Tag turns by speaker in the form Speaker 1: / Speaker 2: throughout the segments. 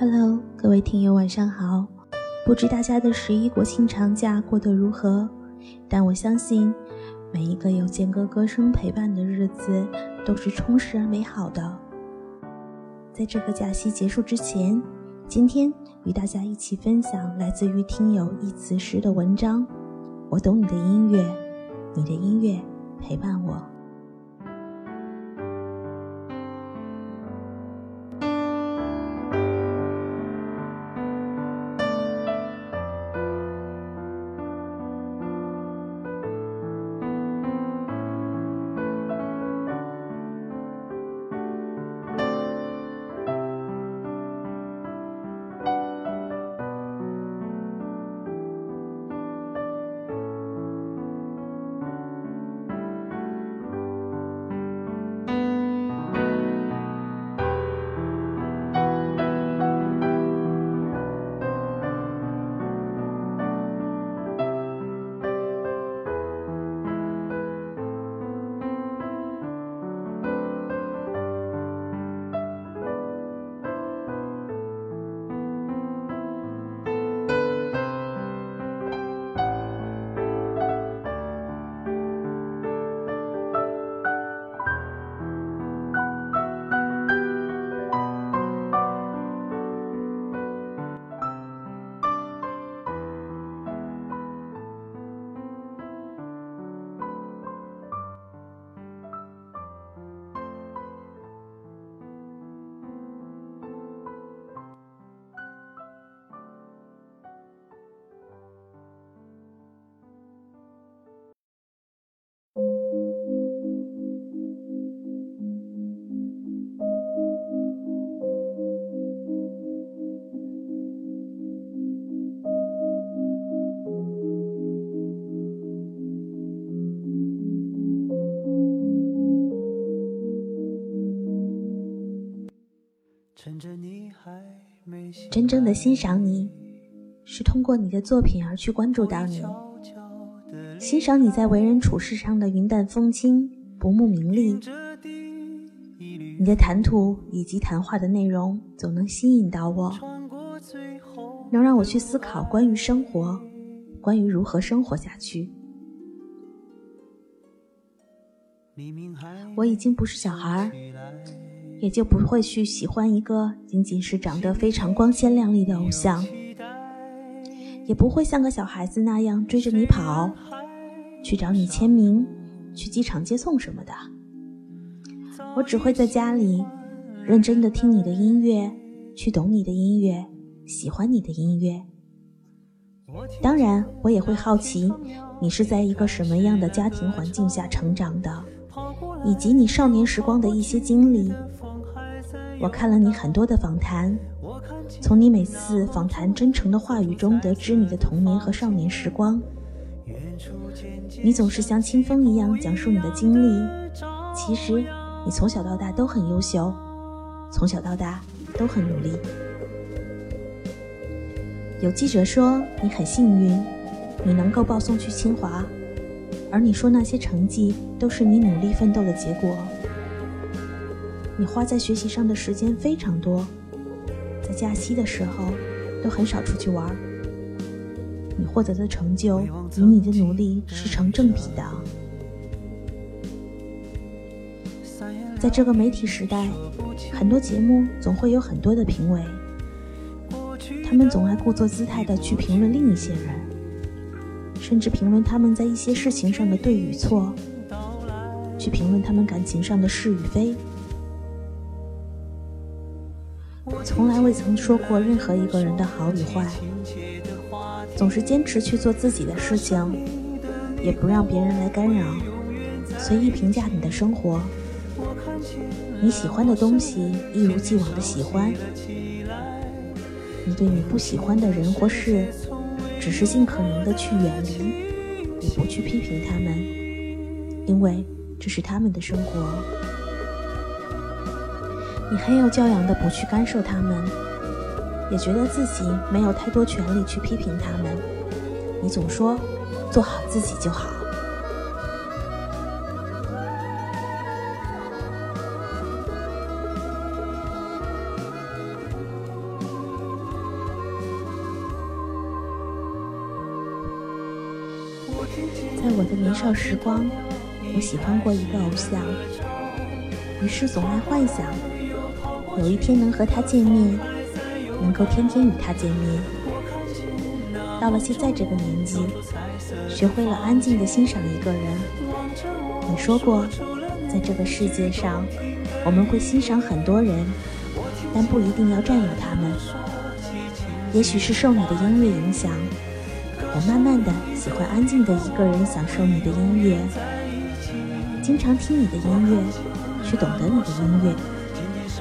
Speaker 1: Hello，各位听友，晚上好。不知大家的十一国庆长假过得如何？但我相信，每一个有间隔歌声陪伴的日子都是充实而美好的。在这个假期结束之前，今天与大家一起分享来自于听友一词诗的文章。我懂你的音乐，你的音乐陪伴我。真正的欣赏你，是通过你的作品而去关注到你，欣赏你在为人处事上的云淡风轻、不慕名利。你的谈吐以及谈话的内容总能吸引到我，能让我去思考关于生活，关于如何生活下去。我已经不是小孩。也就不会去喜欢一个仅仅是长得非常光鲜亮丽的偶像，也不会像个小孩子那样追着你跑，去找你签名，去机场接送什么的。我只会在家里认真的听你的音乐，去懂你的音乐，喜欢你的音乐。当然，我也会好奇你是在一个什么样的家庭环境下成长的，以及你少年时光的一些经历。我看了你很多的访谈，从你每次访谈真诚的话语中得知你的童年和少年时光。你总是像清风一样讲述你的经历。其实你从小到大都很优秀，从小到大都很努力。有记者说你很幸运，你能够报送去清华，而你说那些成绩都是你努力奋斗的结果。你花在学习上的时间非常多，在假期的时候都很少出去玩。你获得的成就与你的努力是成正比的。在这个媒体时代，很多节目总会有很多的评委，他们总爱故作姿态的去评论另一些人，甚至评论他们在一些事情上的对与错，去评论他们感情上的是与非。从来未曾说过任何一个人的好与坏，总是坚持去做自己的事情，也不让别人来干扰，随意评价你的生活。你喜欢的东西一如既往的喜欢，你对你不喜欢的人或事，只是尽可能的去远离，也不去批评他们，因为这是他们的生活。你很有教养的不去干涉他们也觉得自己没有太多权利去批评他们。你总说做好自己就好。在我的年少时光我喜欢过一个偶像于是总爱幻想有一天能和他见面，能够天天与他见面。到了现在这个年纪，学会了安静的欣赏一个人。你说过，在这个世界上，我们会欣赏很多人，但不一定要占有他们。也许是受你的音乐影响。我慢慢的喜欢安静的一个人享受你的音乐，经常听你的音乐，去懂得你的音乐，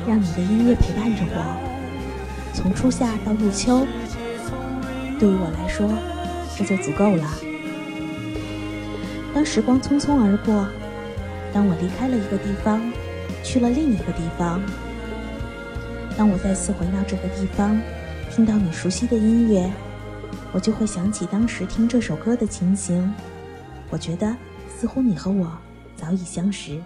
Speaker 1: 让你的音乐陪伴着我，从初夏到入秋，对于我来说，这就足够了。当时光匆匆而过，当我离开了一个地方，去了另一个地方，当我再次回到这个地方，听到你熟悉的音乐。我就会想起当时听这首歌的情形，我觉得似乎你和我早已相识。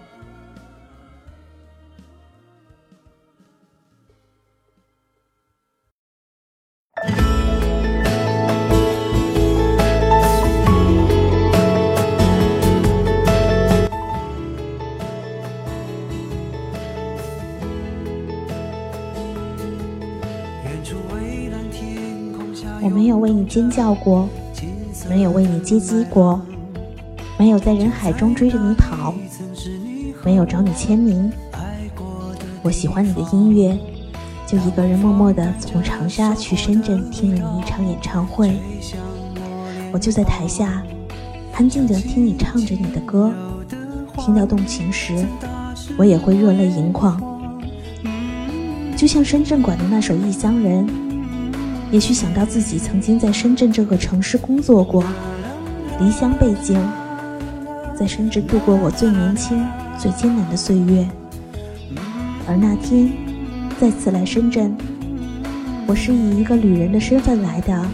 Speaker 1: 为你尖叫过，没有为你接机过，没有在人海中追着你跑，没有找你签名。我喜欢你的音乐，就一个人默默地从长沙去深圳听了你一场演唱会。我就在台下，安静地听你唱着你的歌，听到动情时，我也会热泪盈眶。就像深圳馆的那首《异乡人》。也许想到自己曾经在深圳这个城市工作过，离乡背井，在深圳度过我最年轻、最艰难的岁月。而那天再次来深圳，我是以一个旅人的身份来的，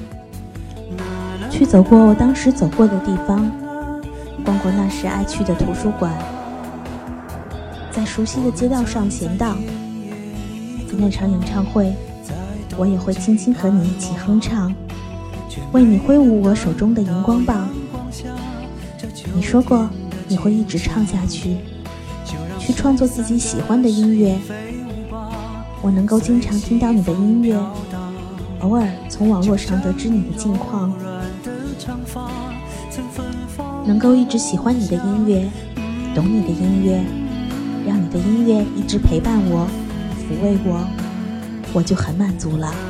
Speaker 1: 去走过我当时走过的地方，逛过那时爱去的图书馆，在熟悉的街道上闲荡，在那场演唱会。我也会轻轻和你一起哼唱，为你挥舞我手中的荧光棒。你说过你会一直唱下去，去创作自己喜欢的音乐。我能够经常听到你的音乐，偶尔从网络上得知你的近况，能够一直喜欢你的音乐，懂你的音乐，让你的音乐一直陪伴我，抚慰我。我就很满足了。